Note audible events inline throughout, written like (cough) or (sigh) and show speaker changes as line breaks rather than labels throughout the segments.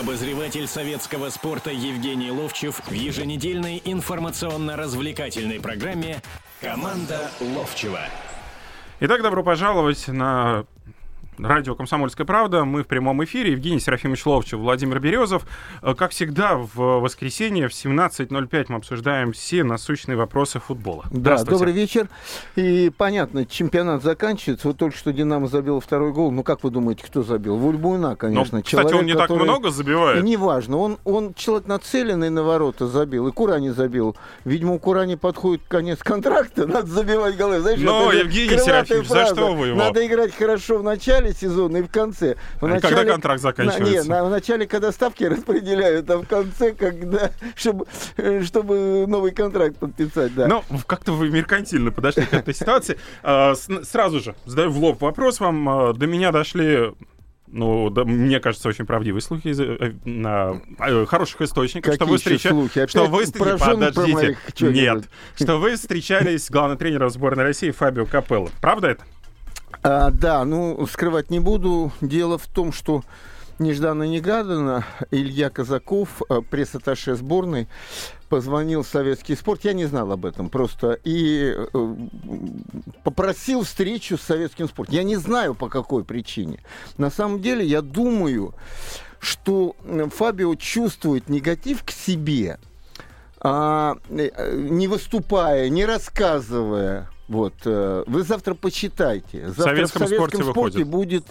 Обозреватель советского спорта Евгений Ловчев в еженедельной информационно-развлекательной программе «Команда Ловчева».
Итак, добро пожаловать на Радио «Комсомольская правда». Мы в прямом эфире. Евгений Серафимович Ловчев, Владимир Березов. Э, как всегда, в воскресенье в 17.05 мы обсуждаем все насущные вопросы футбола.
Да, добрый вечер. И понятно, чемпионат заканчивается. Вот только что «Динамо» забил второй гол. Ну, как вы думаете, кто забил? Вульбуна, конечно.
Но, кстати, человек, он не который... так много забивает.
Неважно. Он, он человек нацеленный на ворота забил. И Курани забил. Видимо, у Курани подходит конец контракта. (laughs) Надо забивать голы.
Знаешь, Но, Евгений Серафимович, за что вы его?
Надо играть хорошо в начале начале сезона и в конце. В
а начале, когда контракт заканчивается?
На, нет, на, в начале, когда ставки распределяют, а в конце, когда, (laughs) чтобы, чтобы новый контракт подписать, да.
Ну, как-то вы меркантильно подошли к этой ситуации. А, сразу же задаю в лоб вопрос вам. А, до меня дошли ну, да, мне кажется, очень правдивые слухи из, э, на э, хороших источниках,
Какие
что вы встречались...
Что вы
Подождите, нет. Что вы встречались с главным тренером сборной России Фабио Капелло. Правда это?
А, да, ну, скрывать не буду. Дело в том, что нежданно-негаданно Илья Казаков, э, пресс-атташе сборной, позвонил в советский спорт, я не знал об этом просто, и э, попросил встречу с советским спортом. Я не знаю, по какой причине. На самом деле, я думаю, что Фабио чувствует негатив к себе, а, э, не выступая, не рассказывая вот. Э, вы завтра почитайте. Завтра в
советском, в советском спорте,
спорте будет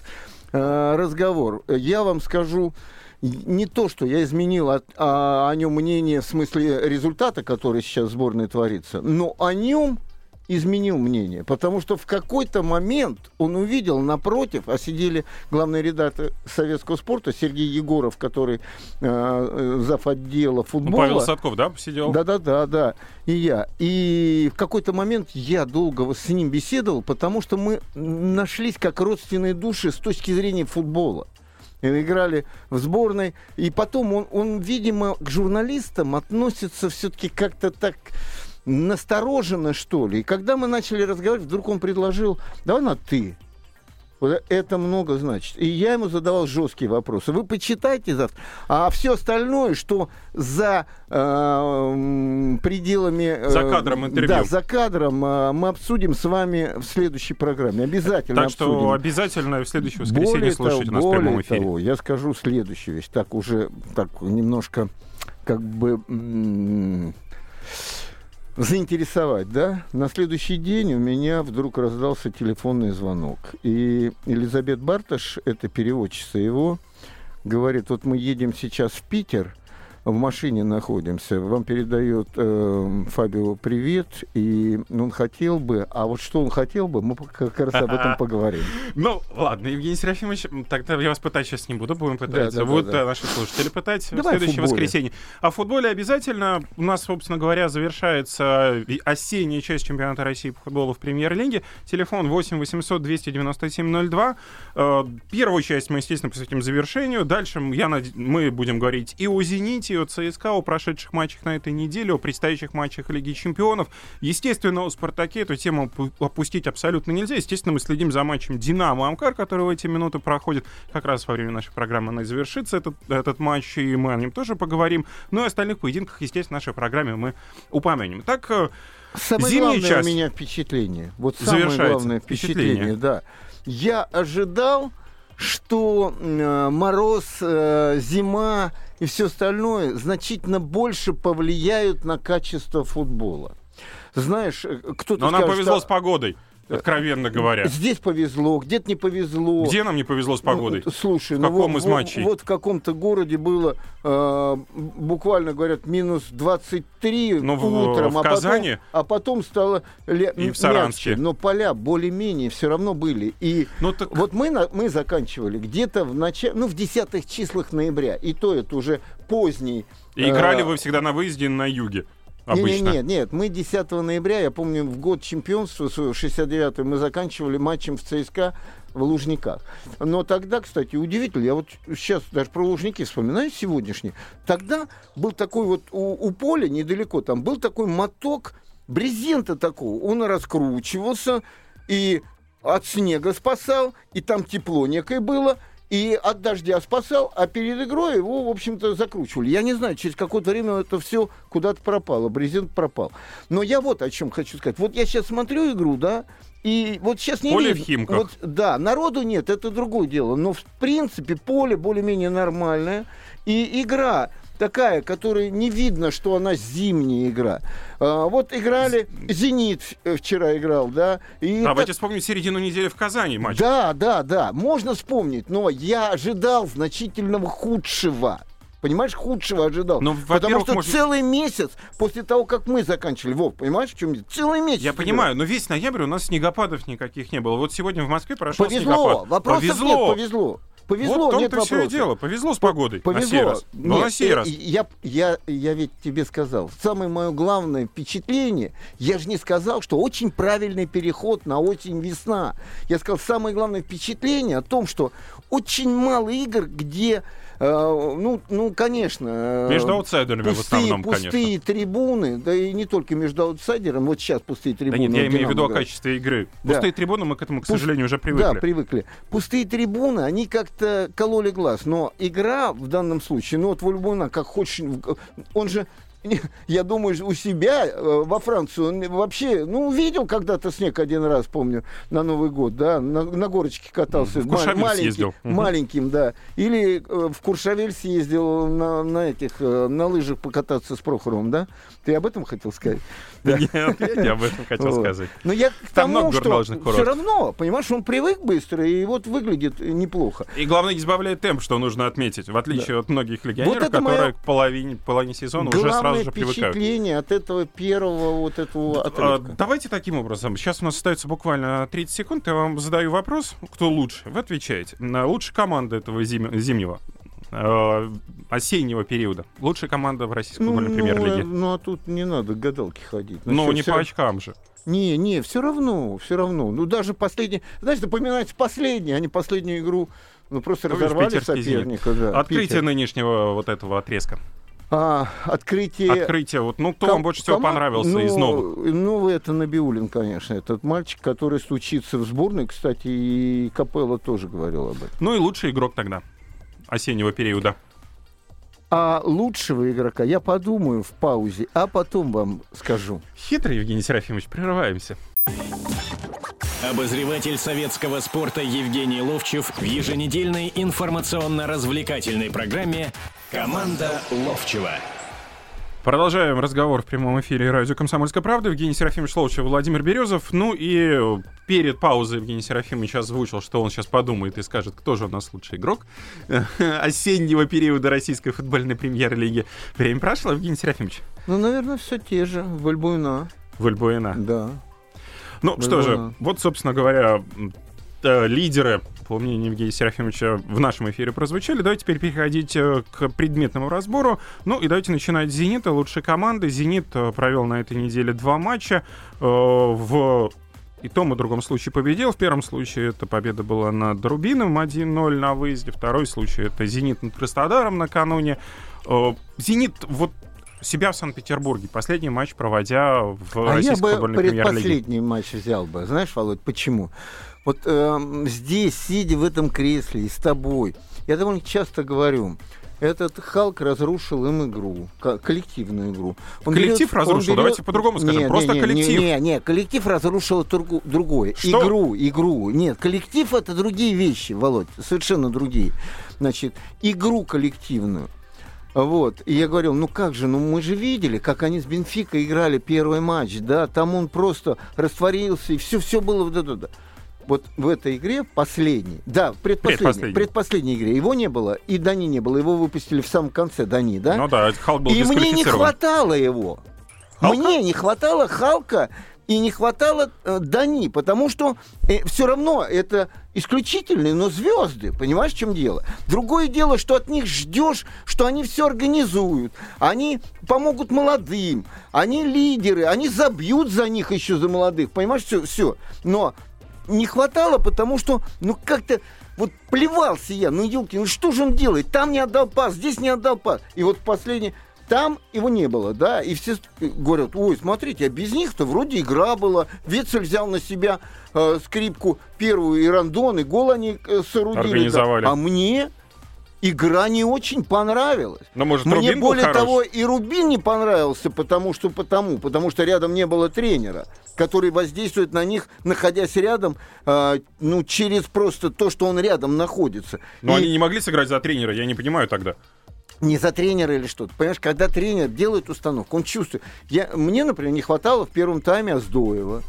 э, разговор. Я вам скажу не то, что я изменил а, о нем мнение в смысле результата, который сейчас в сборной творится, но о нем изменил мнение, потому что в какой-то момент он увидел напротив, а сидели главный редактор советского спорта Сергей Егоров, который э, зав. отдела футбола. Ну,
Павел Садков, да, сидел?
Да-да-да, да, и я. И в какой-то момент я долго с ним беседовал, потому что мы нашлись как родственные души с точки зрения футбола играли в сборной. И потом он, он видимо, к журналистам относится все-таки как-то так настороженно, что ли. И когда мы начали разговаривать, вдруг он предложил, давай на «ты». Это много значит. И я ему задавал жесткие вопросы. Вы почитайте завтра. А все остальное, что за э, пределами... Э,
за кадром интервью.
Да, за кадром э, мы обсудим с вами в следующей программе. Обязательно
Так что
обсудим.
обязательно в следующее воскресенье более слушайте того, нас в прямом эфире.
Того, я скажу следующую вещь. Так уже так немножко как бы заинтересовать, да? На следующий день у меня вдруг раздался телефонный звонок. И Елизабет Барташ, это переводчица его, говорит, вот мы едем сейчас в Питер – в машине находимся. Вам передает э, Фабио привет, и он хотел бы, а вот что он хотел бы, мы как раз об этом (laughs) поговорим.
Ну, ладно, Евгений Серафимович, тогда я вас пытать сейчас не буду, будем пытаться. Да, да, вот да, наши слушатели пытать в следующее воскресенье. В футболе обязательно, у нас, собственно говоря, завершается осенняя часть чемпионата России по футболу в премьер-лиге. Телефон 8 800 297 02. Первую часть мы, естественно, посвятим завершению. Дальше я, мы будем говорить и о «Зените», от ЦСКА, о прошедших матчах на этой неделе, о предстоящих матчах Лиги Чемпионов. Естественно, о «Спартаке» эту тему опустить абсолютно нельзя. Естественно, мы следим за матчем «Динамо-Амкар», который в эти минуты проходит. Как раз во время нашей программы она и завершится, этот, этот матч, и мы о нем тоже поговорим. Ну и остальных поединках, естественно, в нашей программе мы упомянем. Так, э,
Самое Зимний главное час у меня впечатление. Вот самое главное впечатление, впечатление, да. Я ожидал, что э, мороз, э, зима и все остальное значительно больше повлияют на качество футбола. Знаешь, э, кто-то
Но нам повезло что... с погодой откровенно говоря.
Здесь повезло, где-то не повезло.
Где нам не повезло с погодой?
Ну, слушай,
в ну, каком
вот,
из матчей?
Вот, вот в каком-то городе было, э, буквально говорят, минус 23
ну,
утром,
в, в
а,
Казани?
потом, а потом стало ле-
и в Саранске.
Мягче. Но поля более-менее все равно были. И ну, так... вот мы, на, мы заканчивали где-то в начале, ну в десятых числах ноября, и то это уже поздний.
И играли э, вы всегда на выезде на юге? Обычно.
Нет, нет, нет, мы 10 ноября, я помню, в год чемпионства 69 мы заканчивали матчем в ЦСКА в Лужниках. Но тогда, кстати, удивительно, я вот сейчас даже про Лужники вспоминаю сегодняшний, тогда был такой вот у, у поля недалеко, там был такой моток брезента такого, он раскручивался и от снега спасал, и там тепло некое было, и от дождя спасал, а перед игрой его, в общем-то, закручивали. Я не знаю, через какое-то время это все куда-то пропало, брезент пропал. Но я вот о чем хочу сказать. Вот я сейчас смотрю игру, да, и вот сейчас не
поле
видно.
в Химках.
Вот, да, народу нет, это другое дело. Но в принципе поле более-менее нормальное. И игра такая, которая не видно, что она зимняя игра. А, вот играли, «Зенит» вчера играл, да.
И давайте так... вспомним середину недели в Казани матч.
Да, да, да, можно вспомнить, но я ожидал значительного худшего. Понимаешь, худшего ожидал. Но, ну, Потому что может... целый месяц после того, как мы заканчивали, Вов, понимаешь, в чем Целый месяц.
Я понимаю, но весь ноябрь у нас снегопадов никаких не было. Вот сегодня в Москве прошел
повезло,
снегопад.
Вопросов повезло. нет, повезло. Повезло,
вот
нет
вопросов. все дело. Повезло с погодой.
Повезло. На
сей раз.
Нет, на сей раз. Я, я, я ведь тебе сказал, самое мое главное впечатление, я же не сказал, что очень правильный переход на осень-весна. Я сказал, самое главное впечатление о том, что очень мало игр, где ну, ну, конечно.
Э, между аутсайдерами пустые, в основном,
пустые
конечно.
трибуны, да и не только между аутсайдерами. Вот сейчас пустые трибуны. Да
нет, я имею в виду о качестве игры. Да. Пустые трибуны, мы к этому, к Пуст... сожалению, уже привыкли.
Да, привыкли. Пустые трибуны, они как-то кололи глаз. Но игра в данном случае, ну вот Вольбуна, как хочешь, он же я думаю, у себя э, во Францию он вообще, ну, видел когда-то снег один раз, помню, на Новый год, да, на, на горочке катался.
В Куршавель маленький, съездил.
Маленьким, да. Или э, в Куршавель съездил на, на этих, э, на лыжах покататься с Прохоровым, да? Ты об этом хотел сказать?
Нет, я об этом хотел сказать.
Но я к тому, что все равно, понимаешь, он привык быстро и вот выглядит неплохо.
И главное, избавляет темп, что нужно отметить, в отличие от многих легионеров, которые к половине сезона уже сразу же привыкают.
впечатление от этого первого вот этого а, отрывка.
Давайте таким образом. Сейчас у нас остается буквально 30 секунд. Я вам задаю вопрос, кто лучше. Вы отвечаете. Лучшая команда этого зимнего э, осеннего периода. Лучшая команда в российской ну, футбольной премьер-лиге.
Ну, ну, а тут не надо гадалки ходить.
Ну, ну не все... по очкам же.
Не, не, все равно, все равно. Ну, даже последний, знаешь, напоминается последний, а не последнюю игру. Ну, просто ну, разорвали соперника. Да,
Открытие Питер. нынешнего вот этого отрезка.
А, открытие...
Открытие. Вот, ну, кто Ком... вам больше всего Ком... понравился ну, из новых?
Ну, это Набиулин, конечно. Этот мальчик, который стучится в сборной. Кстати, и Капелла тоже говорил об этом.
Ну и лучший игрок тогда осеннего периода.
А лучшего игрока я подумаю в паузе, а потом вам скажу.
Хитрый, Евгений Серафимович, прерываемся.
Обозреватель советского спорта Евгений Ловчев в еженедельной информационно-развлекательной программе «Команда Ловчева».
Продолжаем разговор в прямом эфире радио «Комсомольская правда». Евгений Серафимович Ловчев, Владимир Березов. Ну и перед паузой Евгений Серафимович озвучил, что он сейчас подумает и скажет, кто же у нас лучший игрок (laughs) осеннего периода российской футбольной премьер-лиги. Время прошло, Евгений Серафимович?
Ну, наверное, все те же. Вальбуина.
Вальбуина.
Да.
Ну что же, вот, собственно говоря, э, лидеры, по мнению Евгения Серафимовича, в нашем эфире прозвучали. Давайте теперь переходить э, к предметному разбору. Ну и давайте начинать с «Зенита», лучшей команды. «Зенит» э, провел на этой неделе два матча. В и том и другом случае победил. В первом случае эта победа была над Рубином 1-0 на выезде. Второй случай это «Зенит» над Краснодаром накануне. «Зенит» вот себя в Санкт-Петербурге, последний матч проводя в а российской я бы
предпоследний матч взял бы. Знаешь, Володь, почему? Вот э, здесь, сидя в этом кресле и с тобой, я довольно часто говорю, этот Халк разрушил им игру, коллективную игру.
Он коллектив берет, разрушил, берет... давайте по-другому скажем, не, просто
не,
коллектив.
Не, не, коллектив разрушил тургу, другое. Что? Игру, игру. Нет, коллектив это другие вещи, Володь, совершенно другие. Значит, игру коллективную. Вот. И я говорил, ну как же, ну мы же видели, как они с Бенфика играли первый матч, да, там он просто растворился, и все, все было вот это. Вот в этой игре последней, да, предпоследней, предпоследней. предпоследней игре его не было, и Дани не было, его выпустили в самом конце Дани, да?
Ну да, Халк был
И мне не хватало его. Халка? Мне не хватало Халка и не хватало э, Дани, потому что э, все равно это исключительные, но звезды, понимаешь, в чем дело? Другое дело, что от них ждешь, что они все организуют, они помогут молодым, они лидеры, они забьют за них еще за молодых, понимаешь, все, все. Но не хватало, потому что, ну как-то вот плевался я, ну елки, ну что же он делает? Там не отдал пас, здесь не отдал пас. И вот последний Там его не было, да, и все говорят, ой, смотрите, а без них-то вроде игра была, Вецель взял на себя э, скрипку первую и рандон, и гол они э, соорудили.
Организовали.
Да. А мне игра не очень понравилась.
Но, может,
Мне
Рубин
более
был
того, и Рубин не понравился, потому что потому, потому что рядом не было тренера, который воздействует на них, находясь рядом, э, ну, через просто то, что он рядом находится.
Но
И
они не могли сыграть за тренера, я не понимаю тогда.
не за тренера или что-то. Понимаешь, когда тренер делает установку, он чувствует. Я, мне, например, не хватало в первом тайме Аздоева.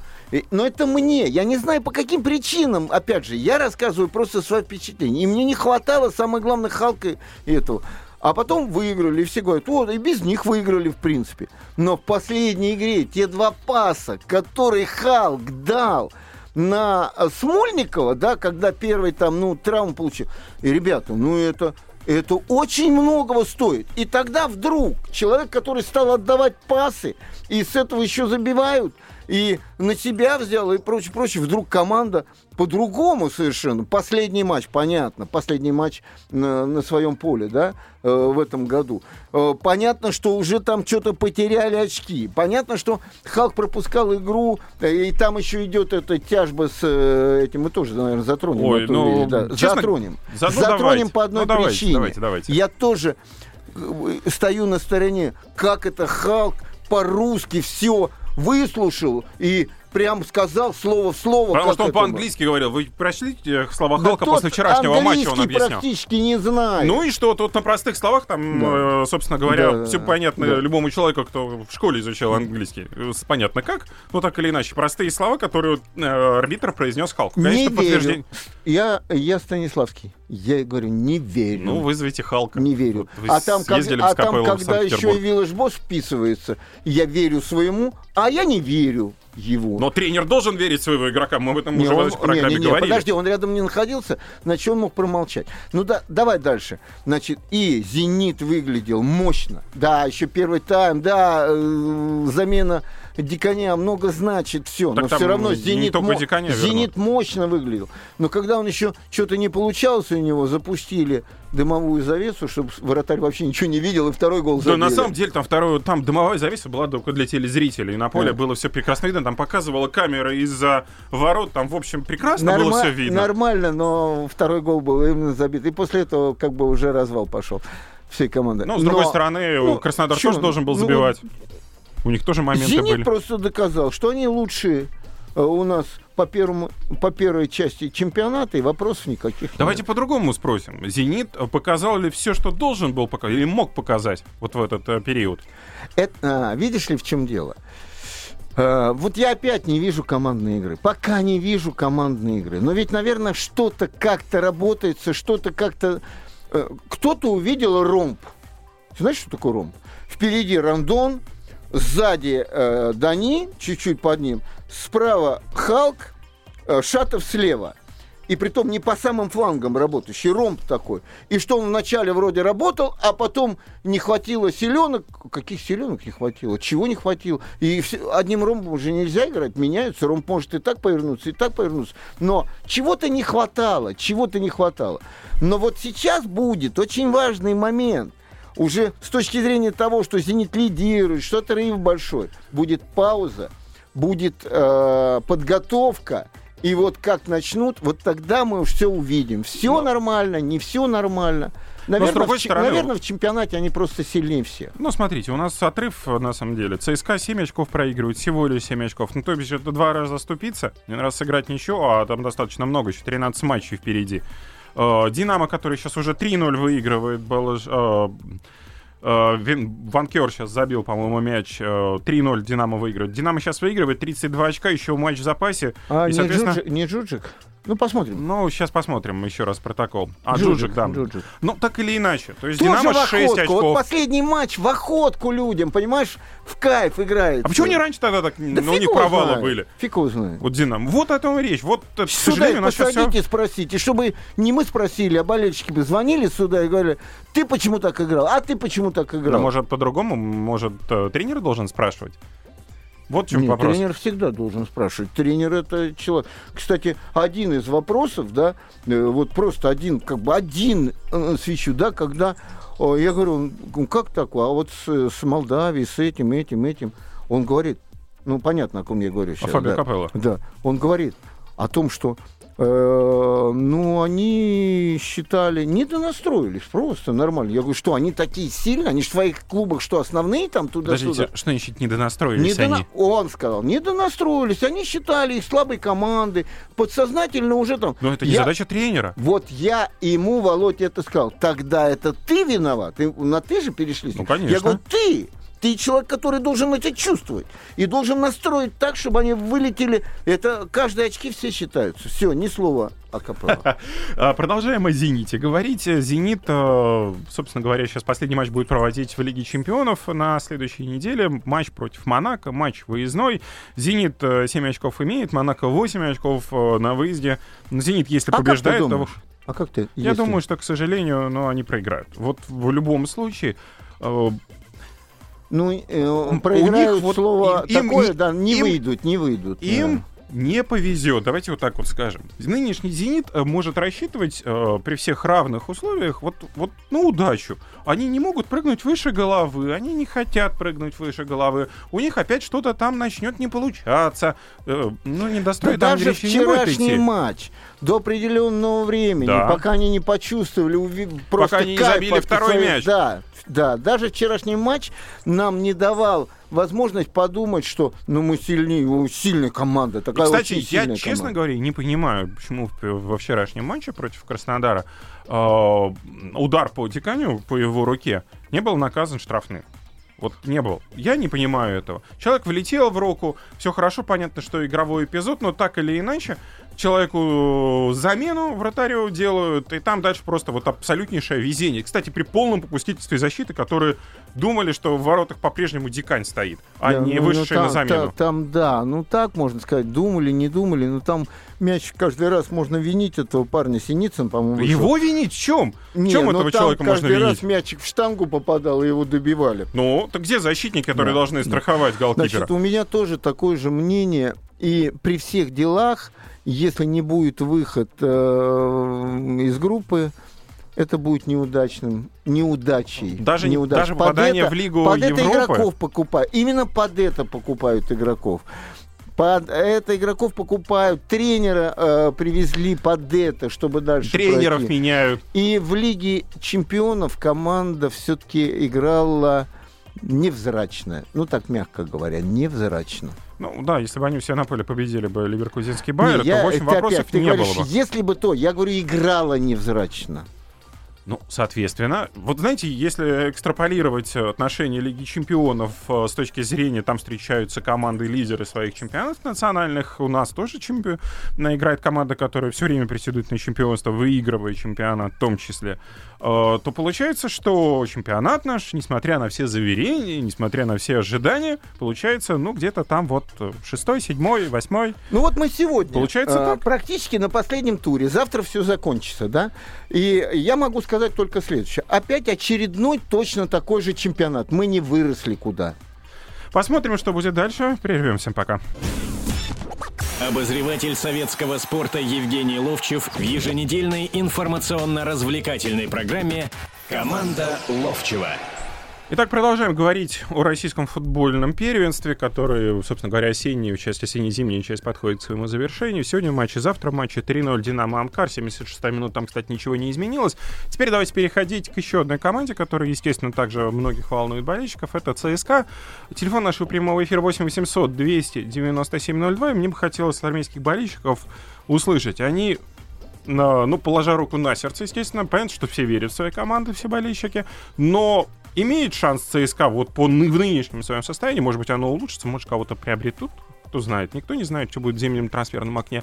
Но это мне. Я не знаю, по каким причинам. Опять же, я рассказываю просто свои впечатления. И мне не хватало, самое главное, Халка этого. А потом выиграли, и все говорят, вот, и без них выиграли, в принципе. Но в последней игре те два паса, которые Халк дал на э, Смольникова, да, когда первый там, ну, травму получил. И, ребята, ну, это, это очень многого стоит. И тогда вдруг человек, который стал отдавать пасы, и с этого еще забивают, и на себя взял, и прочее, прочее, вдруг команда по-другому совершенно. Последний матч, понятно, последний матч на, на своем поле, да, э, в этом году. Э, понятно, что уже там что-то потеряли очки. Понятно, что Халк пропускал игру, э, и там еще идет эта тяжба с э, этим, мы тоже, наверное, затронем.
Ой, ну,
вещь, да.
честно,
затронем.
за- ну,
затронем
давайте.
по одной
Ну, давайте,
причине.
давайте, давайте.
Я тоже э, стою на стороне, как это Халк по-русски все выслушал и прям сказал слово в слово.
Потому что он по-английски говорил. Вы прочли э, слова
Да
Халка после вчерашнего матча, он объяснял.
практически не знает.
Ну и что, тут на простых словах, там,
Да.
э, собственно говоря,
Да,
все
да,
понятно
да.
любому человеку, кто в школе изучал английский. Э, Понятно как, но так или иначе. Простые слова, которые э, арбитр произнес Халк.
не верю.
подтверждение.
Я, я Станиславский. Я говорю, не верю.
Ну, вызовите Халка.
Не верю.
Вы
а там, как- а там когда еще и. Виллаж Босс вписывается, я верю своему, а я не верю его.
Но тренер должен верить своего игрока. Мы об этом
Не,
уже
он-
в программе
не, не, не,
говорили.
подожди, он рядом не находился, значит, он мог промолчать. Ну да, давай дальше. Значит, и «Зенит» выглядел мощно. Да, еще первый тайм, да, э, замена Диконя много значит, все.
Так
Но все равно «Зенит», мо-
Диконя
«Зенит» мощно выглядел. Но когда он еще что-то не получалось у него, запустили дымовую завесу, чтобы вратарь вообще ничего не видел, и второй гол
Да, на
забили.
самом деле, там второй, там дымовая завеса была только для телезрителей. На поле
Да.
было все прекрасно видно. Там показывала камера из-за ворот. Там, в общем, прекрасно было
Норма-
все видно.
Нормально, но второй гол был именно забит. И после этого как бы уже развал пошел всей команды.
Ну, с другой
Но,
стороны,
ну,
Краснодар
чё,
тоже должен был
ну,
забивать. У них тоже моменты
«Зенит»
были.
просто доказал, что они лучшие э, у нас по, первому, по первой части чемпионата, и вопросов никаких
Давайте
нет.
по-другому спросим. «Зенит» показал ли все, что должен был показать, или мог показать вот в этот э, период?
Это, а, видишь ли, в чем дело? Э, вот я опять не вижу командной игры. Пока не вижу командной игры. Но ведь, наверное, что-то как-то работается, что-то как-то... э, кто-то увидел ромб. Знаешь, что такое ромб? Впереди Рандон, сзади э, Дани, чуть-чуть под ним, справа Халк, э, Шатов слева. И притом не по самым флангам работающий, ромб такой. И что он вначале вроде работал, а потом не хватило селенок. Каких селенок не хватило? Чего не хватило? И все- одним ромбом уже нельзя играть, меняются. Ромб может и так повернуться, и так повернуться. Но чего-то не хватало, чего-то не хватало. Но вот сейчас будет очень важный момент. Уже с точки зрения того, что «Зенит» лидирует, что отрыв большой, будет пауза, будет э, подготовка, и вот как начнут, вот тогда мы все увидим. Все нормально, не все нормально. Наверное,
другой
в,
стороны,
наверное, в чемпионате они просто сильнее всех.
Ну, смотрите, у нас отрыв, на самом деле. ЦСКА 7 очков проигрывает, всего лишь 7 очков. Ну, то бишь, это два раза ступиться, один раз сыграть ничего, а там достаточно много, еще 13 матчей впереди. Э, Динамо, который сейчас уже 3-0 выигрывает, был, э, э, Ванкер сейчас забил, по-моему, мяч. э, 3-0 Динамо выигрывает. Динамо сейчас выигрывает, 32 очка, еще матч в запасе.
А
И,
не,
соответственно-
Джуджик, не Джуджик? Ну, посмотрим.
Ну, сейчас посмотрим еще раз протокол. А,
Джуджик,
Джуджик, да.
Джуджик.
Ну, так или иначе. То есть
Тоже
Динамо
в
6
охотку. Вот
очков.
последний матч в охотку людям, понимаешь, в кайф играет.
А почему не раньше тогда так,
Да
ну, у них провалы
знает.
были?
Фиг его знает.
Вот Динамо. Вот о том и речь. Вот, э, к
Сюда их
сейчас все...
посадите, спросите, чтобы не мы спросили, а болельщики бы звонили сюда и говорили, ты почему так играл, а ты почему так играл?
может, по-другому? Может, э, тренер должен спрашивать? Вот в чем Нет, вопрос.
Тренер всегда должен спрашивать. Тренер это человек. Кстати, один из вопросов, да, э, вот просто один, как бы один э, свечу, да, когда я говорю, ну как так, а вот с, с Молдавией, с этим, этим, этим, он говорит, ну понятно, о ком я говорю сейчас. О
Фабио да, Капелло.
Да, он говорит о том, что ну, они считали, не донастроились, просто нормально. Я говорю, что они такие сильные, они же в своих клубах, что основные там туда
Подождите, что значит не донастроились не они?
Он сказал, не донастроились, они считали их слабой команды, подсознательно уже там...
Но это не я... задача тренера.
Вот я ему, Володь, это сказал, тогда это ты виноват, ты, на ты же перешли.
Ну, конечно.
Я говорю, ты, ты человек, который должен это чувствовать. И должен настроить так, чтобы они вылетели. Это каждые очки все считаются. Все, ни слова о КПЛ. (laughs)
А, продолжаем о «Зените» говорить. «Зенит», э, собственно говоря, сейчас последний матч будет проводить в Лиге чемпионов на следующей неделе. Матч против Монако, матч выездной. «Зенит» 7 очков имеет, «Монако» 8 очков э, на выезде. «Зенит», если а побеждает, то...
А как ты?
Я думаю, что, к сожалению, но они проиграют. Вот в любом случае э,
ну, э, проиграют вот слово им, такое, им, да, не им, выйдут, не выйдут.
Им да не повезет. Давайте вот так вот скажем. Нынешний «Зенит» э, может рассчитывать э, при всех равных условиях вот, вот на удачу. Они не могут прыгнуть выше головы, они не хотят прыгнуть выше головы. У них опять что-то там начнет не получаться. Э, ну, не достроить
да даже вчерашний матч до определенного времени, да. пока они не почувствовали, уви... просто
пока они не забили второй своей... мяч.
Да, да, даже вчерашний матч нам не давал возможность подумать, что ну мы сильнее, сильная команда. Такая
И, кстати,
очень я,
честно
команда.
говоря, не понимаю, почему во вчерашнем матче против Краснодара э, удар по Диканю, по его руке, не был наказан штрафным. Вот не был. Я не понимаю этого. Человек влетел в руку, все хорошо, понятно, что игровой эпизод, но так или иначе, человеку замену вратарю делают, и там дальше просто вот абсолютнейшее везение. Кстати, при полном попустительстве защиты, которые думали, что в воротах по-прежнему Дикань стоит, а да, не ну, вышедший ну, там, на замену.
Та, там, да, ну так можно сказать, думали, не думали, но там мяч каждый раз можно винить этого парня Синицын, по-моему.
Его вышел. винить в чем?
Не,
в чем
ну,
этого человека можно
винить?
каждый
раз мячик в штангу попадал, и его добивали.
Ну, так где защитники, которые да. должны страховать голкипера?
Значит, у меня тоже такое же мнение, и при всех делах, если не будет выход э, из группы, это будет неудачным, неудачей.
Даже,
неудач.
даже попадание
под
в Лигу
Под
Европы?
это игроков покупают. Именно под это покупают игроков. Под это игроков покупают, тренера э, привезли под это, чтобы дальше
Тренеров
пройти.
меняют.
И в Лиге чемпионов команда все-таки играла невзрачно. Ну, так мягко говоря, невзрачно.
Ну да, если бы они все на поле победили бы Ливеркузинский Байер, то, в общем, вопросов опять, не говоришь, было бы.
Если бы то, я говорю, играла невзрачно.
Ну, соответственно, вот знаете, если экстраполировать отношения Лиги Чемпионов э, с точки зрения, там встречаются команды-лидеры своих чемпионатов национальных, у нас тоже чемпион, играет команда, которая все время претендует на чемпионство, выигрывая чемпионат в том числе, э, то получается, что чемпионат наш, несмотря на все заверения, несмотря на все ожидания, получается, ну, где-то там вот шестой, седьмой, восьмой.
Ну вот мы сегодня
получается
э, так? практически на последнем туре, завтра все закончится, да? И я могу сказать, сказать только следующее. Опять очередной точно такой же чемпионат. Мы не выросли куда.
Посмотрим, что будет дальше. Прервемся пока.
Обозреватель советского спорта Евгений Ловчев в еженедельной информационно-развлекательной программе «Команда Ловчева».
Итак, продолжаем говорить о российском футбольном первенстве, который, собственно говоря, осеннюю часть, осенне-зимняя часть подходит к своему завершению. Сегодня матчи, завтра матчи 3-0 Динамо Амкар, 76 минут, там, кстати, ничего не изменилось. Теперь давайте переходить к еще одной команде, которая, естественно, также многих волнует болельщиков, это ЦСКА. Телефон нашего прямого эфира 8 800 297 02, и мне бы хотелось армейских болельщиков услышать. Они ну, положа руку на сердце, естественно, понятно, что все верят в свои команды, все болельщики, но имеет шанс ЦСКА вот по в нынешнем своем состоянии, может быть, оно улучшится, может, кого-то приобретут, кто знает. Никто не знает, что будет в зимнем трансферном окне.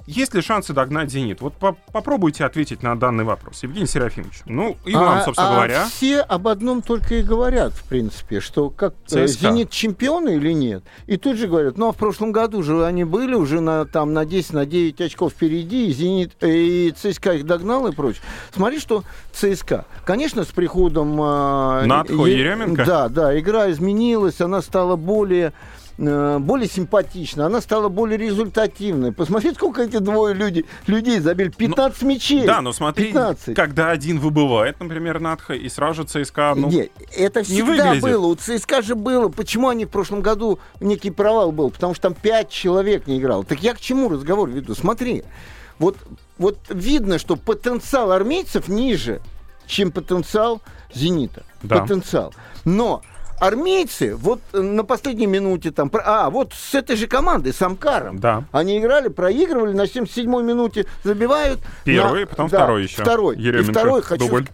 А, есть ли шансы догнать «Зенит»? Вот по попробуйте ответить на данный вопрос. Евгений Серафимович. Ну, и вам, а, собственно а говоря.
все об одном только и говорят, в принципе, что как э, ЦСКА. «Зенит» чемпионы или нет. И тут же говорят, ну, а в прошлом году же они были уже на, там, на 10, на 9 очков впереди, и, «Зенит», э, и ЦСКА их догнал и прочее. Смотри, что ЦСКА. Конечно, с приходом...
Э, Надхо е- Еременко?
Да, да, игра изменилась, она стала более более симпатична, она стала более результативной. Посмотрите, сколько эти двое люди, людей забили. 15 ну, мячей.
Да, но смотри, 15. когда один выбывает, например, Надха, и сразу же ЦСКА ну,
Нет, это всегда не было. У ЦСКА же было. Почему они в прошлом году некий провал был? Потому что там 5 человек не играл. Так я к чему разговор веду? Смотри, вот, вот видно, что потенциал армейцев ниже, чем потенциал «Зенита».
Да.
Потенциал. Но армейцы вот на последней минуте там... А, вот с этой же командой, с Амкаром.
Да.
Они играли, проигрывали, на 77-й минуте забивают.
Первый, на... потом да, второй еще.
Второй. Еременко. И второй хочу... Дубль.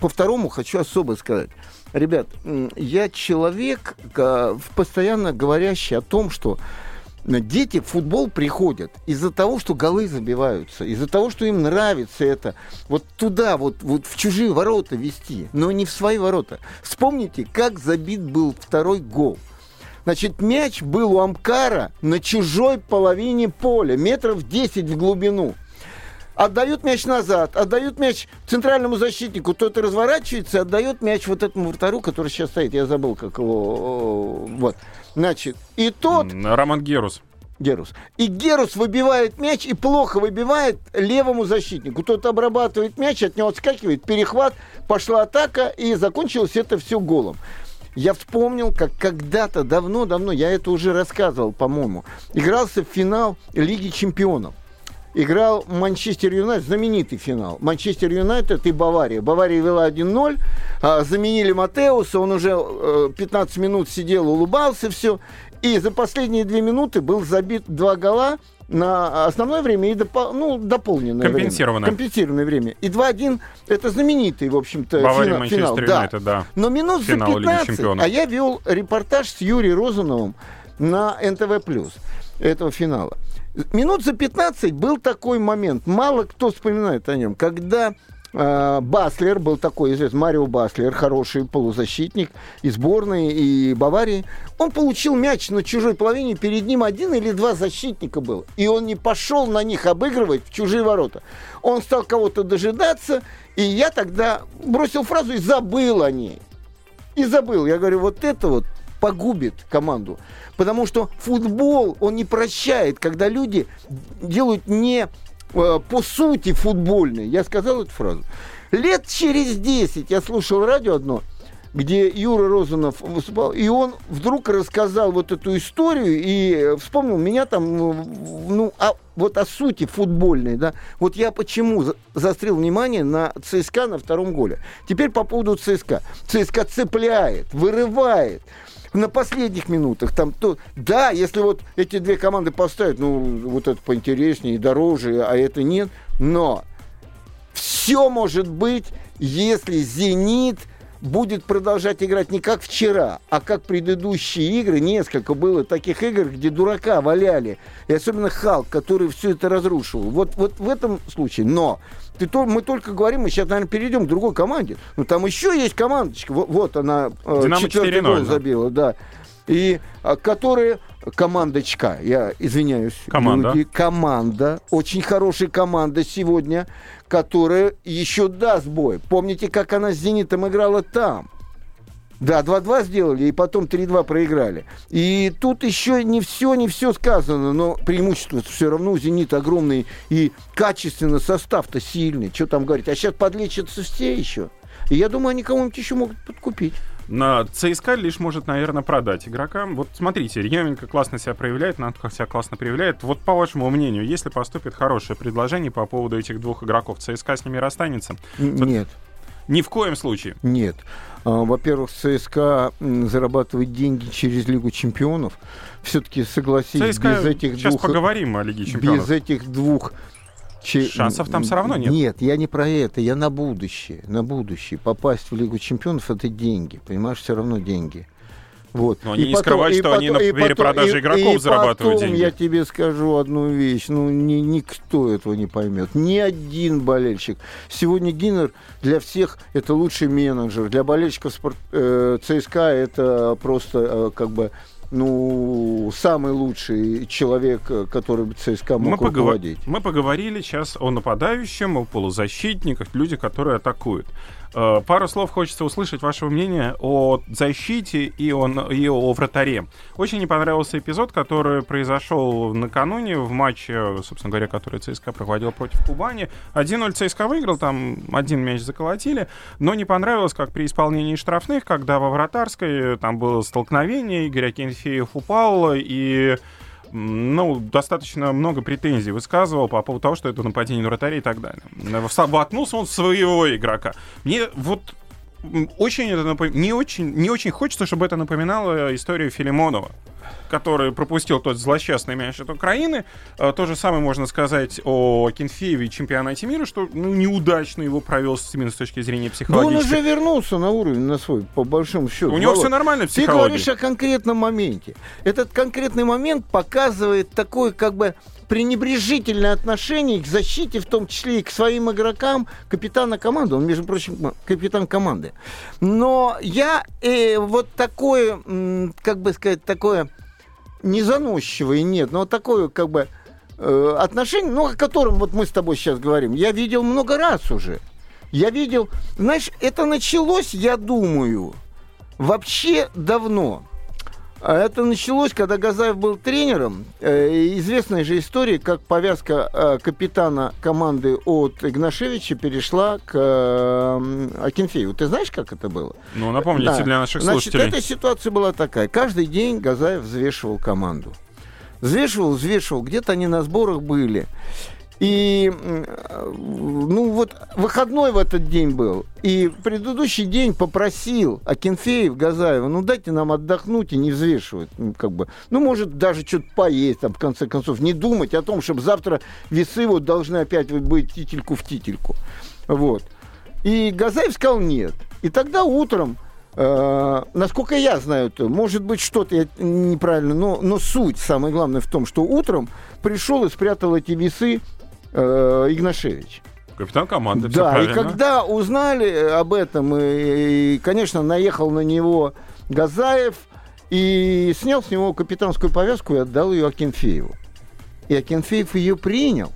По второму хочу особо сказать. Ребят, я человек, постоянно говорящий о том, что дети в футбол приходят из-за того, что голы забиваются, из-за того, что им нравится это. Вот туда, вот, вот в чужие ворота вести, но не в свои ворота. Вспомните, как забит был второй гол. Значит, мяч был у Амкара на чужой половине поля, метров 10 в глубину. Отдают мяч назад, отдают мяч центральному защитнику, тот разворачивается, отдает мяч вот этому вратарю, который сейчас стоит, я забыл, как его... Вот. Значит, и тот...
Роман Герус.
Герус. И Герус выбивает мяч и плохо выбивает левому защитнику. Тот обрабатывает мяч, от него отскакивает, перехват, пошла атака, и закончилось это все голом. Я вспомнил, как когда-то давно-давно, я это уже рассказывал, по-моему, игрался в финал Лиги Чемпионов играл Манчестер Юнайтед, знаменитый финал. Манчестер Юнайтед и Бавария. Бавария вела 1-0, а, заменили Матеуса, он уже 15 э, минут сидел, улыбался, все. И за последние две минуты был забит два гола на основное время и допол- ну, дополненное
Компенсированное.
время. Компенсированное время. И 2-1 это знаменитый, в общем-то,
Бавария, финал. финал. Да. да.
Но минут финал за 15, а я вел репортаж с Юрием Розановым на НТВ+, этого финала. Минут за 15 был такой момент, мало кто вспоминает о нем, когда э, Баслер был такой известный, Марио Баслер, хороший полузащитник и сборной, и Баварии. Он получил мяч на чужой половине, перед ним один или два защитника было. И он не пошел на них обыгрывать в чужие ворота. Он стал кого-то дожидаться, и я тогда бросил фразу и забыл о ней. И забыл. Я говорю, вот это вот погубит команду. Потому что футбол, он не прощает, когда люди делают не э, по сути футбольные. Я сказал эту фразу. Лет через 10 я слушал радио одно, где Юра Розанов выступал, и он вдруг рассказал вот эту историю и вспомнил меня там, ну, ну а, вот о сути футбольной, да. Вот я почему заострил внимание на ЦСКА на втором голе. Теперь по поводу ЦСКА. ЦСКА цепляет, вырывает, на последних минутах. Там, то, да, если вот эти две команды поставят, ну, вот это поинтереснее дороже, а это нет. Но все может быть, если «Зенит» будет продолжать играть не как вчера, а как предыдущие игры. Несколько было таких игр, где дурака валяли. И особенно Халк, который все это разрушил. Вот, вот в этом случае. Но ты то, мы только говорим, мы сейчас, наверное, перейдем к другой команде. Ну, там еще есть командочка. Вот, вот она
э, четвертый гол
забила, да. И а, которые командочка, я извиняюсь,
команда. люди,
команда, очень хорошая команда сегодня, которая еще даст бой. Помните, как она с «Зенитом» играла там? Да, 2-2 сделали, и потом 3-2 проиграли. И тут еще не все, не все сказано, но преимущество все равно у «Зенита» огромный, и качественно состав-то сильный. Что там говорить? А сейчас подлечатся все еще. И я думаю, они кого-нибудь еще могут подкупить.
На ЦСКА лишь может, наверное, продать игрокам. Вот смотрите, Еременко классно себя проявляет, Надко себя классно проявляет. Вот по вашему мнению, если поступит хорошее предложение по поводу этих двух игроков, ЦСКА с ними расстанется?
Нет.
Ни в коем случае.
Нет. А, во-первых, ЦСКА зарабатывает деньги через Лигу чемпионов. Все-таки согласись, ЦСКА без этих
сейчас
двух...
поговорим о Лиге чемпионов.
Без этих двух
Че... Шансов там все равно нет.
Нет, я не про это, я на будущее. На будущее. Попасть в Лигу чемпионов это деньги. Понимаешь, все равно деньги. Вот.
Но они и не потом, скрывают, что потом, они на перепродаже игроков и, зарабатывают
потом
деньги.
я тебе скажу одну вещь. Ну, ни, никто этого не поймет. Ни один болельщик. Сегодня Гиннер для всех это лучший менеджер. Для болельщиков спорт, э, ЦСКА это просто э, как бы ну, самый лучший человек, который бы ЦСКА мог мы руководить.
Поговор... Мы поговорили сейчас о нападающем, о полузащитниках, люди, которые атакуют. Э, пару слов хочется услышать вашего мнения о защите и о, и о вратаре. Очень не понравился эпизод, который произошел накануне в матче, собственно говоря, который ЦСКА проводил против Кубани. 1-0 ЦСКА выиграл, там один мяч заколотили, но не понравилось, как при исполнении штрафных, когда во вратарской там было столкновение, Игорь Акинфеев упал, и ну, достаточно много претензий высказывал по поводу того, что это нападение на вратаря и так далее. Воткнулся он своего игрока. Мне вот очень это напом... не очень не очень хочется, чтобы это напоминало историю Филимонова который пропустил тот злосчастный мяч от Украины. А, то же самое можно сказать о Кенфееве чемпионате мира, что ну, неудачно его провел именно с точки зрения психологии.
он уже вернулся на уровень на свой, по большому счету.
У него все нормально в психологии.
Ты говоришь о конкретном моменте. Этот конкретный момент показывает такой как бы пренебрежительное отношение к защите, в том числе и к своим игрокам, капитана команды. Он, между прочим, капитан команды. Но я э, вот такое, как бы сказать, такое не заносчивое, нет, но такое как бы э, отношение, ну, о котором вот мы с тобой сейчас говорим, я видел много раз уже. Я видел, знаешь, это началось, я думаю, вообще давно. А это началось, когда Газаев был тренером. Э, известная же история, как повязка э, капитана команды от Игнашевича перешла к э, Акинфееву. Ты знаешь, как это было?
Ну, напомните да. для наших слушателей.
Значит, эта ситуация была такая. Каждый день Газаев взвешивал команду. Взвешивал, взвешивал. Где-то они на сборах были. И, ну вот, выходной в этот день был. И предыдущий день попросил Акинфеев Газаева, ну дайте нам отдохнуть и не взвешивать. Ну, как бы, ну, может, даже что-то поесть, там, в конце концов. Не думать о том, чтобы завтра весы вот должны опять быть тительку в тительку. Вот. И Газаев сказал нет. И тогда утром Э, насколько я знаю, то, может быть, что-то неправильно, но, но суть, самое главное, в том, что утром пришел и спрятал эти весы э, Игнашевич.
Капитан команды.
Да, и когда узнали об этом, и, и, конечно, наехал на него Газаев и снял с него капитанскую повязку и отдал ее Акинфееву. И Акинфеев ее принял.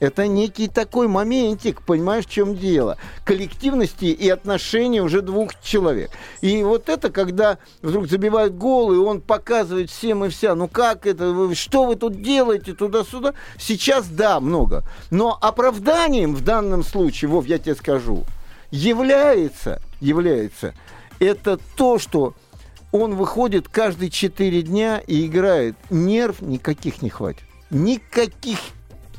Это некий такой моментик, понимаешь, в чем дело? Коллективности и отношения уже двух человек. И вот это, когда вдруг забивают гол, и он показывает всем и вся, ну как это, что вы тут делаете туда-сюда? Сейчас, да, много. Но оправданием в данном случае, Вов, я тебе скажу, является, является это то, что он выходит каждые четыре дня и играет. Нерв никаких не хватит. Никаких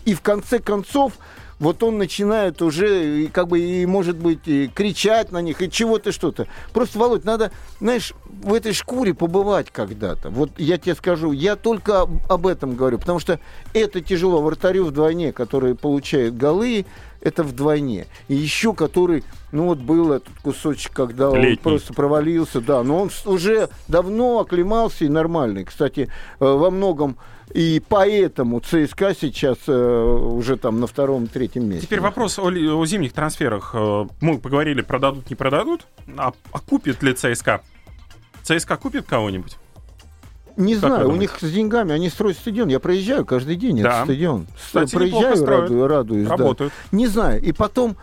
и в конце концов вот он начинает уже, как бы, и, может быть, и кричать на них, и чего-то, что-то. Просто, Володь, надо, знаешь, в этой шкуре побывать когда-то. Вот я тебе скажу, я только об этом говорю, потому что это тяжело. Вратарю вдвойне, который получает голы, это вдвойне. И еще который, ну вот был этот кусочек, когда Летний. он просто провалился, да, но он уже давно оклемался и нормальный. Кстати, э, во многом и поэтому ЦСКА сейчас э, уже там на втором-третьем месте.
Теперь вопрос о, о зимних трансферах. Э, мы поговорили, продадут, не продадут. А, а купит ли ЦСКА? ЦСКА купит кого-нибудь?
Не как знаю, у них с деньгами, они строят стадион. Я проезжаю каждый день да. этот стадион. Кстати, Проезжаю, раду, радуюсь. Работают. Да. Не знаю. И потом,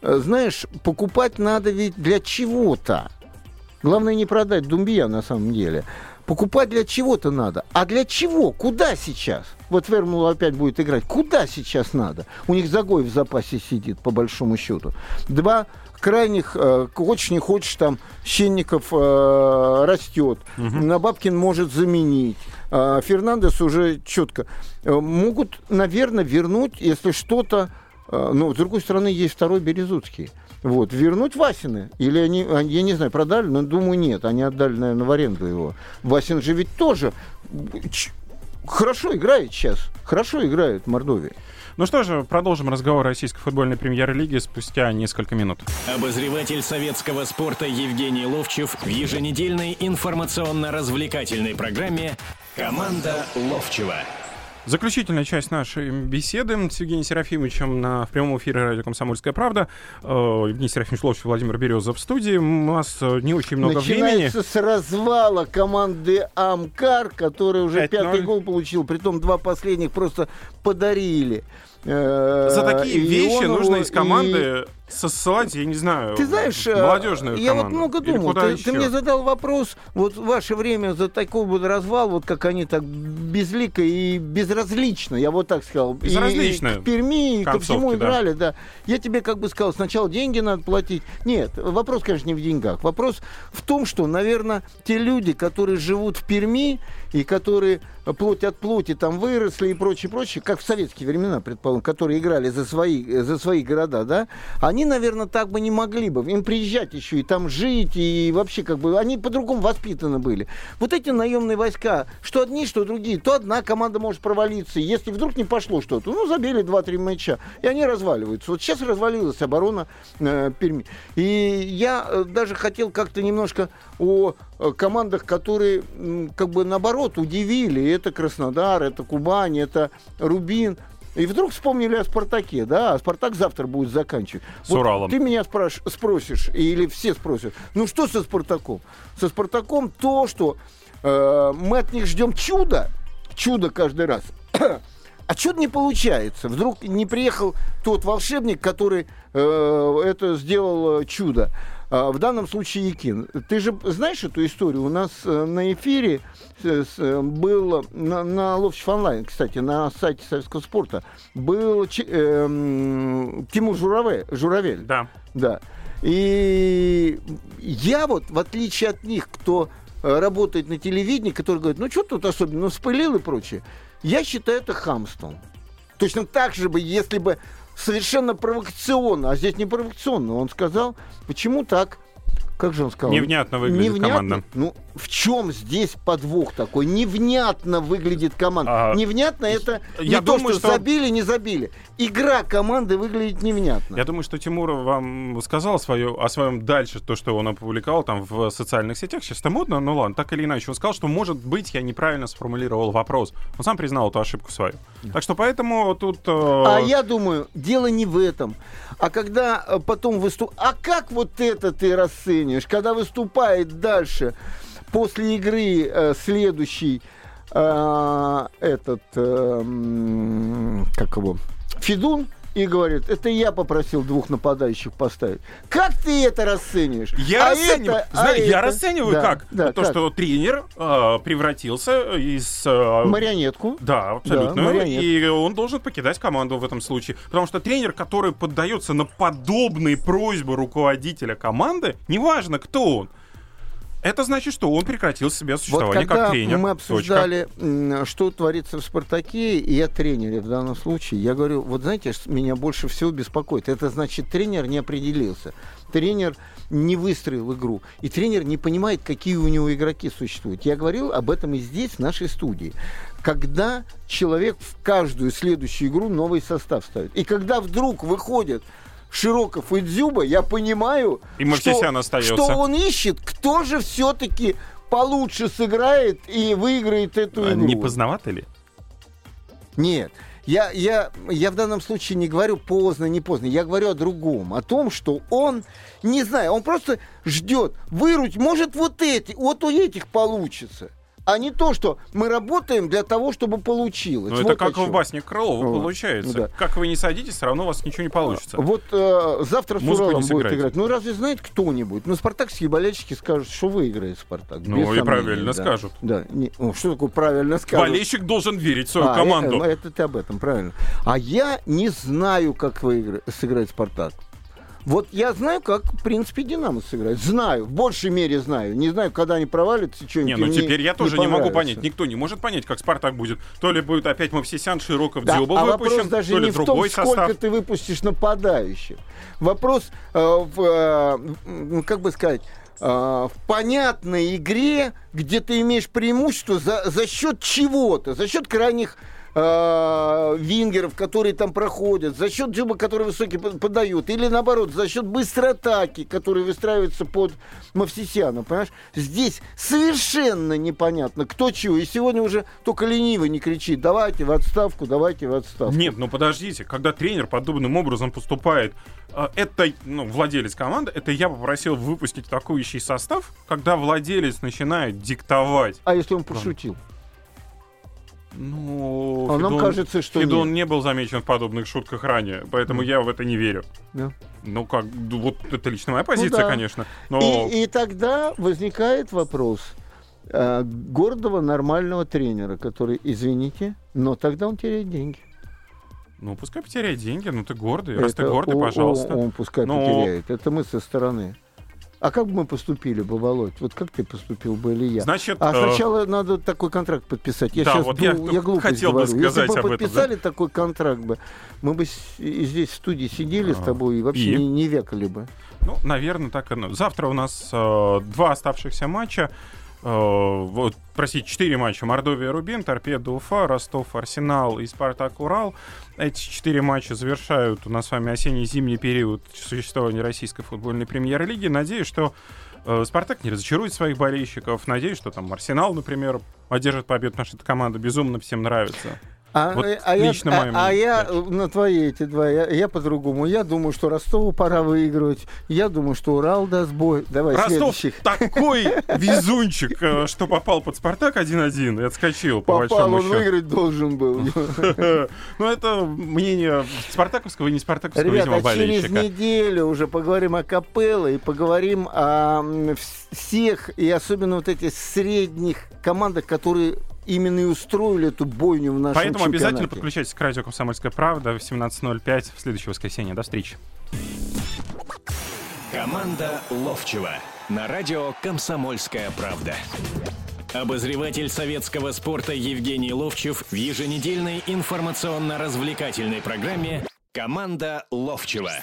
э, знаешь, покупать надо ведь для чего-то. Главное не продать Думбия на самом деле. Покупать для чего-то надо. А для чего? Куда сейчас? Вот Вермул опять будет играть. Куда сейчас надо? У них Загой в запасе сидит, по большому счету. Два крайних, э, хочешь не хочешь, там, Щенников э, растет. Угу. Набабкин может заменить. Э, Фернандес уже четко. Э, могут, наверное, вернуть, если что-то... Э, но, с другой стороны, есть второй Березуцкий. Вот, вернуть Васины. Или они, я не знаю, продали, но думаю, нет. Они отдали, наверное, в аренду его. Васин же ведь тоже хорошо играет сейчас. Хорошо играет в Мордовии.
Ну что же, продолжим разговор о российской футбольной премьер-лиге спустя несколько минут.
Обозреватель советского спорта Евгений Ловчев в еженедельной информационно-развлекательной программе «Команда Ловчева».
Заключительная часть нашей беседы с Евгением Серафимовичем на, в прямом эфире радио «Комсомольская правда». Э, Евгений Серафимович Ловчев, Владимир Березов в студии. У нас э, не очень много
Начинается
времени.
с развала команды «Амкар», который уже пятый гол получил. Притом два последних просто подарили.
Э, За такие вещи нужно из команды и ссылать, я не знаю,
ты знаешь,
молодежную
Я команду. вот много думал. Ты, ты мне задал вопрос, вот ваше время за такой вот развал, вот как они так безлико и безразлично, я вот так сказал.
Безразлично.
И, и к Перми, и ко всему играли, да. да. Я тебе как бы сказал, сначала деньги надо платить. Нет, вопрос, конечно, не в деньгах. Вопрос в том, что, наверное, те люди, которые живут в Перми и которые плоть от плоти там выросли и прочее, прочее, как в советские времена, предположим, которые играли за свои, за свои города, да, они они, наверное, так бы не могли бы. Им приезжать еще и там жить, и вообще как бы они по-другому воспитаны были. Вот эти наемные войска, что одни, что другие, то одна команда может провалиться. Если вдруг не пошло что-то, ну, забили 2-3 мяча, и они разваливаются. Вот сейчас развалилась оборона э, Перми. И я э, даже хотел как-то немножко о э, командах, которые как бы наоборот удивили. Это Краснодар, это Кубань, это Рубин. И вдруг вспомнили о «Спартаке», да, а «Спартак» завтра будет заканчивать.
С вот Уралом.
Ты меня спраш- спросишь, или все спросят, ну что со «Спартаком»? Со «Спартаком» то, что э, мы от них ждем чудо, чудо каждый раз, (clears throat) а чудо не получается. Вдруг не приехал тот волшебник, который э, это сделал э, чудо. А, в данном случае Якин. Ты же знаешь эту историю? У нас э, на эфире э, был на, на Ловчев онлайн, кстати, на сайте Советского спорта, был э, Тимур Журавель. Журавель.
Да.
Да. И я вот, в отличие от них, кто э, работает на телевидении, который говорит, ну что тут особенно, ну вспылил и прочее, я считаю это хамством. Точно так же бы, если бы совершенно провокационно, а здесь не провокационно, он сказал, почему так? Как же он сказал?
Невнятно выглядит Невнятно? команда.
Ну, в чем здесь подвох такой? Невнятно выглядит команда. А, Невнятно это я не думаю, то, что, что забили, не забили. Игра команды выглядит невнятно.
Я думаю, что Тимур вам сказал свое, о своем дальше, то, что он опубликовал там в социальных сетях. Сейчас это модно, но ладно, так или иначе. Он сказал, что, может быть, я неправильно сформулировал вопрос. Он сам признал эту ошибку свою. Так что поэтому тут... Э...
А я думаю, дело не в этом. А когда э, потом выступ... А как вот это ты расцениваешь? Когда выступает дальше, после игры э, следующий э, этот... Э, как его? Федун, и говорит, это я попросил двух нападающих поставить. Как ты это расцениваешь?
Я а расцениваю, это, знаешь, а я это... расцениваю да, как? Да, то, как? что тренер э, превратился из... Э,
марионетку.
Да, абсолютно. Да, и он должен покидать команду в этом случае. Потому что тренер, который поддается на подобные просьбы руководителя команды, неважно, кто он, это значит, что он прекратил себе существование вот как тренер.
мы обсуждали, Точка. что творится в «Спартаке», и я тренере в данном случае, я говорю, вот знаете, меня больше всего беспокоит. Это значит, тренер не определился. Тренер не выстроил игру. И тренер не понимает, какие у него игроки существуют. Я говорил об этом и здесь, в нашей студии. Когда человек в каждую следующую игру новый состав ставит. И когда вдруг выходят Широков и Дзюба, я понимаю,
и что,
что он ищет, кто же все-таки получше сыграет и выиграет эту а игру.
Не поздновато ли?
Нет. Я, я, я в данном случае не говорю поздно, не поздно. Я говорю о другом. О том, что он, не знаю, он просто ждет. Выруть, может, вот эти, вот у этих получится а не то, что мы работаем для того, чтобы получилось.
Ну, вот это как в басне Крылова вот. получается. Да. Как вы не садитесь, все равно у вас ничего не получится.
Вот э, завтра с Уралом будет играть. Ну, разве знает кто-нибудь? Ну, спартакские болельщики скажут, что выиграет Спартак.
Ну, и сомнений,
правильно
да. скажут.
Да. Не, ну, что такое правильно скажут?
Болельщик должен верить в свою а, команду.
Это, это ты об этом, правильно. А я не знаю, как выиграть, сыграть Спартак. Вот я знаю, как, в принципе, Динамо сыграет. Знаю, в большей мере знаю. Не знаю, когда они провалятся, что-нибудь.
Не, ну теперь я тоже не, не могу понять. Никто не может понять, как Спартак будет. То ли будет опять Мавсисян, Широков,
да,
Дзюба
а
выпущен,
вопрос даже
то ли
не
другой
в том,
состав.
сколько ты выпустишь нападающих. Вопрос, э, в, э, как бы сказать, э, в понятной игре, где ты имеешь преимущество за, за счет чего-то, за счет крайних э, вингеров, которые там проходят, за счет Джуба, который высокий подают, или наоборот, за счет быстрой атаки, которые выстраиваются под Мавсисяна, понимаешь? Здесь совершенно непонятно, кто чего. И сегодня уже только ленивый не кричит, давайте в отставку, давайте в отставку.
Нет, ну подождите, когда тренер подобным образом поступает, э, это, ну, владелец команды, это я попросил выпустить атакующий состав, когда владелец начинает диктовать.
А если он пошутил?
Ну,
а Федон, нам кажется, что
Федон нет. не был замечен в подобных шутках ранее, поэтому mm. я в это не верю. Yeah. Ну, как, вот это лично моя позиция, ну, да. конечно. Но...
И, и тогда возникает вопрос э, гордого нормального тренера, который, извините, но тогда он теряет деньги.
Ну, пускай потеряет деньги, ну ты гордый. Это Раз ты гордый, пожалуйста.
Он, он пускай но... потеряет. Это мы со стороны. А как бы мы поступили бы, Володь? Вот как ты поступил бы или я?
Значит,
а сначала э... надо такой контракт подписать. Я
да,
сейчас
вот я, я (laughs)
хотел говорю.
бы сказать
Если бы подписали
этом,
да? такой контракт бы, мы бы здесь в студии сидели а, с тобой и вообще и? Не, не векали бы.
Ну, наверное, так и... Завтра у нас э, два оставшихся матча. Э, вот, простите, четыре матча. Мордовия, Рубин, Торпедо, Уфа, Ростов, Арсенал и Спартак, Урал. Эти четыре матча завершают у нас с вами осенне-зимний период существования российской футбольной премьер-лиги. Надеюсь, что э, Спартак не разочарует своих болельщиков. Надеюсь, что там Арсенал, например, одержит победу. Наша эта команда безумно всем нравится.
А, вот а, лично я, а, а я на твои эти два, я, я по-другому. Я думаю, что Ростову пора выигрывать. Я думаю, что Урал даст бой. Давай
Ростов
следующих.
такой (laughs) везунчик, э, что попал под Спартак 1-1 и отскочил. Попал, по
он
счету.
выиграть должен был. (laughs)
Ну, это мнение спартаковского и не спартаковского, видимо, болельщика.
через неделю уже поговорим о Капелло и поговорим о всех, и особенно вот этих средних командах, которые именно и устроили эту бойню в нашем
Поэтому
чемпионате.
обязательно подключайтесь к радио «Комсомольская правда» в 17.05 в следующее воскресенье. До встречи.
Команда Ловчева на радио «Комсомольская правда». Обозреватель советского спорта Евгений Ловчев в еженедельной информационно-развлекательной программе «Команда Ловчева».